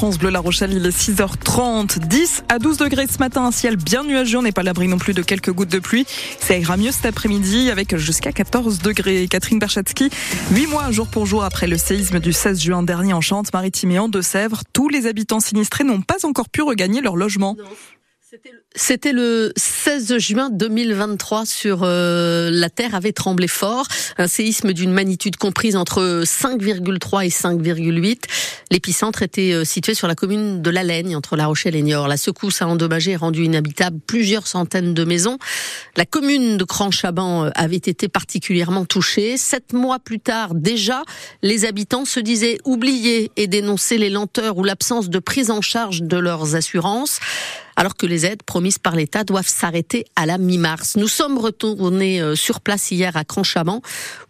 France Bleu La Rochelle, il est 6h30, 10 à 12 degrés ce matin, un ciel bien nuageux, on n'est pas l'abri non plus de quelques gouttes de pluie. Ça ira mieux cet après-midi avec jusqu'à 14 degrés. Catherine Berchatsky, 8 mois jour pour jour après le séisme du 16 juin dernier en Charente-Maritime et en Deux-Sèvres, tous les habitants sinistrés n'ont pas encore pu regagner leur logement. C'était le 16 juin 2023 sur euh, la Terre avait tremblé fort, un séisme d'une magnitude comprise entre 5,3 et 5,8. L'épicentre était euh, situé sur la commune de La Laigne entre La Rochelle et Niort. La secousse a endommagé et rendu inhabitable plusieurs centaines de maisons. La commune de Cran-Chaban euh, avait été particulièrement touchée. Sept mois plus tard, déjà, les habitants se disaient oubliés et dénonçaient les lenteurs ou l'absence de prise en charge de leurs assurances alors que les aides promises par l'État doivent s'arrêter à la mi-mars. Nous sommes retournés euh, sur place hier à Cranchaman,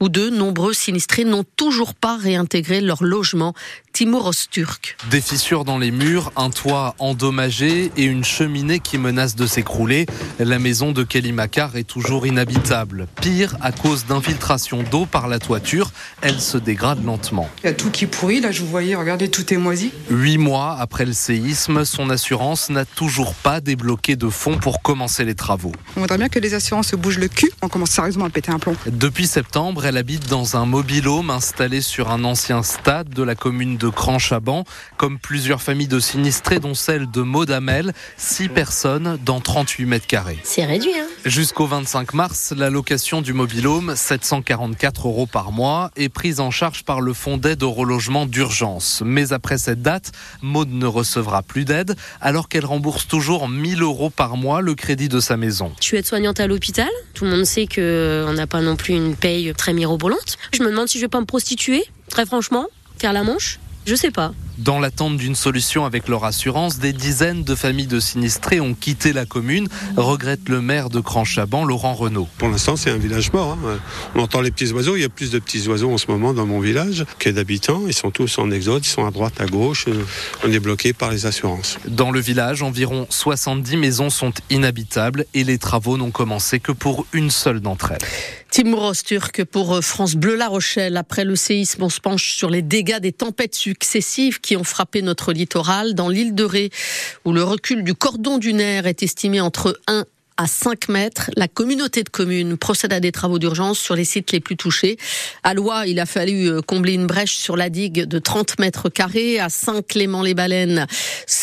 où de nombreux sinistrés n'ont toujours pas réintégré leur logement. Timur Osturk. Des fissures dans les murs, un toit endommagé et une cheminée qui menace de s'écrouler. La maison de Kelly Macar est toujours inhabitable. Pire, à cause d'infiltration d'eau par la toiture, elle se dégrade lentement. Il y a tout qui pourrit, là je vous voyais, regardez, tout est moisi. Huit mois après le séisme, son assurance n'a toujours pas débloqué de fonds pour commencer les travaux. On voudrait bien que les assurances se bougent le cul. On commence sérieusement à péter un plomb. Depuis septembre, elle habite dans un mobile-home installé sur un ancien stade de la commune de Cran-Chaban. Comme plusieurs familles de sinistrés, dont celle de Maudamel, 6 personnes dans 38 mètres carrés. C'est réduit, hein Jusqu'au 25 mars, la location du mobile-home, 744 euros par mois, est prise en charge par le fonds d'aide au relogement d'urgence. Mais après cette date, Maud ne recevra plus d'aide alors qu'elle rembourse toujours 1000 euros par mois le crédit de sa maison. Je suis aide-soignante à l'hôpital. Tout le monde sait qu'on n'a pas non plus une paye très mirobolante. Je me demande si je vais pas me prostituer, très franchement, faire la manche. Je sais pas. Dans l'attente d'une solution avec leur assurance, des dizaines de familles de sinistrés ont quitté la commune, regrette le maire de Cranchaban, Laurent Renault. Pour l'instant, c'est un village mort. Hein. On entend les petits oiseaux. Il y a plus de petits oiseaux en ce moment dans mon village que d'habitants. Ils sont tous en exode, ils sont à droite, à gauche. On est bloqué par les assurances. Dans le village, environ 70 maisons sont inhabitables et les travaux n'ont commencé que pour une seule d'entre elles. Timur Turc pour France Bleu La Rochelle. Après le séisme, on se penche sur les dégâts des tempêtes successives qui ont frappé notre littoral dans l'île de Ré, où le recul du cordon dunaire est estimé entre 1 à 5 mètres. La communauté de communes procède à des travaux d'urgence sur les sites les plus touchés. À Loire, il a fallu euh, combler une brèche sur la digue de 30 mètres carrés. À Saint-Clément-les-Baleines,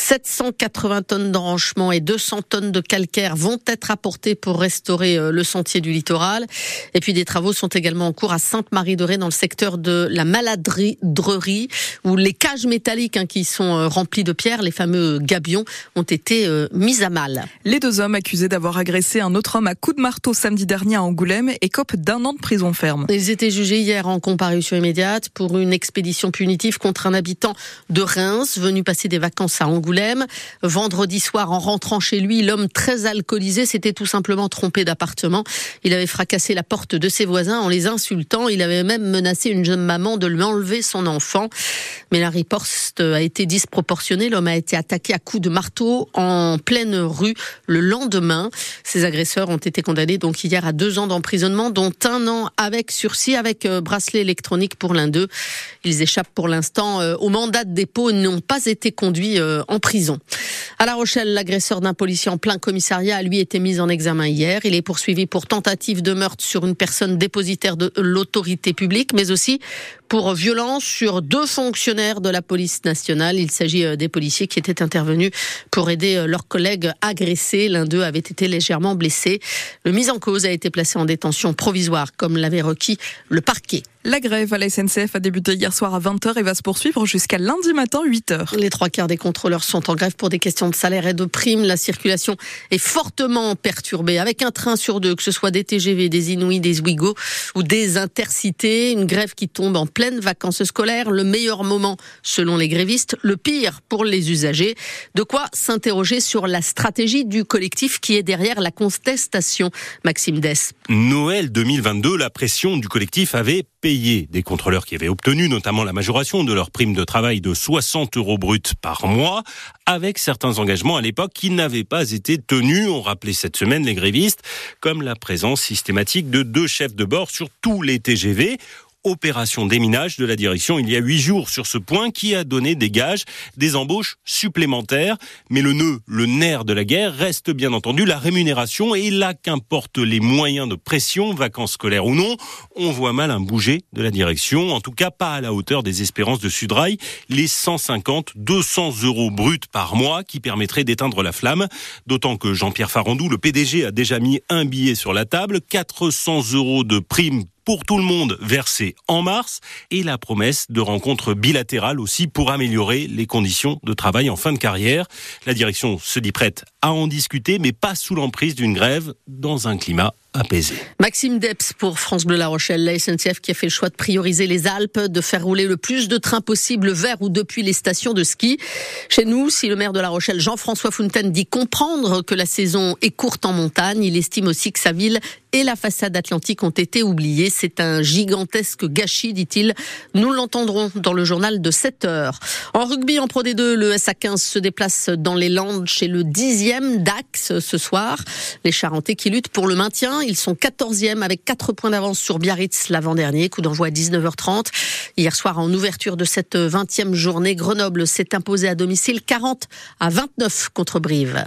780 tonnes d'enranchement et 200 tonnes de calcaire vont être apportées pour restaurer euh, le sentier du littoral. Et puis des travaux sont également en cours à Sainte-Marie-de-Ré dans le secteur de la maladrerie où les cages métalliques hein, qui sont euh, remplies de pierres, les fameux gabions, ont été mises à mal. Les deux hommes accusés d'avoir agressé un autre homme à coups de marteau samedi dernier à Angoulême et cope d'un an de prison ferme. Ils étaient jugés hier en comparution immédiate pour une expédition punitive contre un habitant de Reims venu passer des vacances à Angoulême. Vendredi soir, en rentrant chez lui, l'homme très alcoolisé s'était tout simplement trompé d'appartement. Il avait fracassé la porte de ses voisins en les insultant. Il avait même menacé une jeune maman de lui enlever son enfant. Mais la riposte a été disproportionnée. L'homme a été attaqué à coups de marteau en pleine rue le lendemain. Ces agresseurs ont été condamnés donc hier à deux ans d'emprisonnement, dont un an avec sursis, avec euh, bracelet électronique pour l'un d'eux. Ils échappent pour l'instant euh, au mandat de dépôt et n'ont pas été conduits euh, en prison. À La Rochelle, l'agresseur d'un policier en plein commissariat a lui été mis en examen hier. Il est poursuivi pour tentative de meurtre sur une personne dépositaire de l'autorité publique, mais aussi pour violence sur deux fonctionnaires de la police nationale. Il s'agit des policiers qui étaient intervenus pour aider leurs collègues agressés. L'un d'eux avait été légèrement blessé. Le mis en cause a été placé en détention provisoire, comme l'avait requis le parquet. La grève à la SNCF a débuté hier soir à 20h et va se poursuivre jusqu'à lundi matin 8h. Les trois quarts des contrôleurs sont en grève pour des questions de salaire et de primes. La circulation est fortement perturbée avec un train sur deux, que ce soit des TGV, des Inouïs, des Ouigo ou des Intercités. Une grève qui tombe en pleine vacances scolaires. Le meilleur moment selon les grévistes, le pire pour les usagers. De quoi s'interroger sur la stratégie du collectif qui est derrière la contestation. Maxime Dess. Noël 2022, la pression du collectif avait payé des contrôleurs qui avaient obtenu notamment la majoration de leur prime de travail de 60 euros bruts par mois, avec certains engagements à l'époque qui n'avaient pas été tenus, ont rappelé cette semaine les grévistes, comme la présence systématique de deux chefs de bord sur tous les TGV opération déminage de la direction il y a huit jours sur ce point qui a donné des gages, des embauches supplémentaires. Mais le nœud, le nerf de la guerre reste bien entendu la rémunération et là qu'importe les moyens de pression, vacances scolaires ou non, on voit mal un bouger de la direction, en tout cas pas à la hauteur des espérances de Sudrail, les 150, 200 euros bruts par mois qui permettraient d'éteindre la flamme, d'autant que Jean-Pierre Farandou, le PDG, a déjà mis un billet sur la table, 400 euros de prime pour tout le monde versé en mars et la promesse de rencontres bilatérales aussi pour améliorer les conditions de travail en fin de carrière. La direction se dit prête à en discuter, mais pas sous l'emprise d'une grève dans un climat apaisé. Maxime Deps pour France Bleu La Rochelle, la SNCF qui a fait le choix de prioriser les Alpes, de faire rouler le plus de trains possible vers ou depuis les stations de ski. Chez nous, si le maire de La Rochelle, Jean-François Fontaine, dit comprendre que la saison est courte en montagne, il estime aussi que sa ville et la façade atlantique ont été oubliées. C'est un gigantesque gâchis, dit-il. Nous l'entendrons dans le journal de 7 heures. En rugby, en Pro D2, le SA15 se déplace dans les Landes chez le 10e DAX ce soir. Les Charentais qui luttent pour le maintien. Ils sont 14e avec 4 points d'avance sur Biarritz l'avant-dernier. Coup d'envoi à 19h30. Hier soir, en ouverture de cette 20e journée, Grenoble s'est imposé à domicile 40 à 29 contre Brive.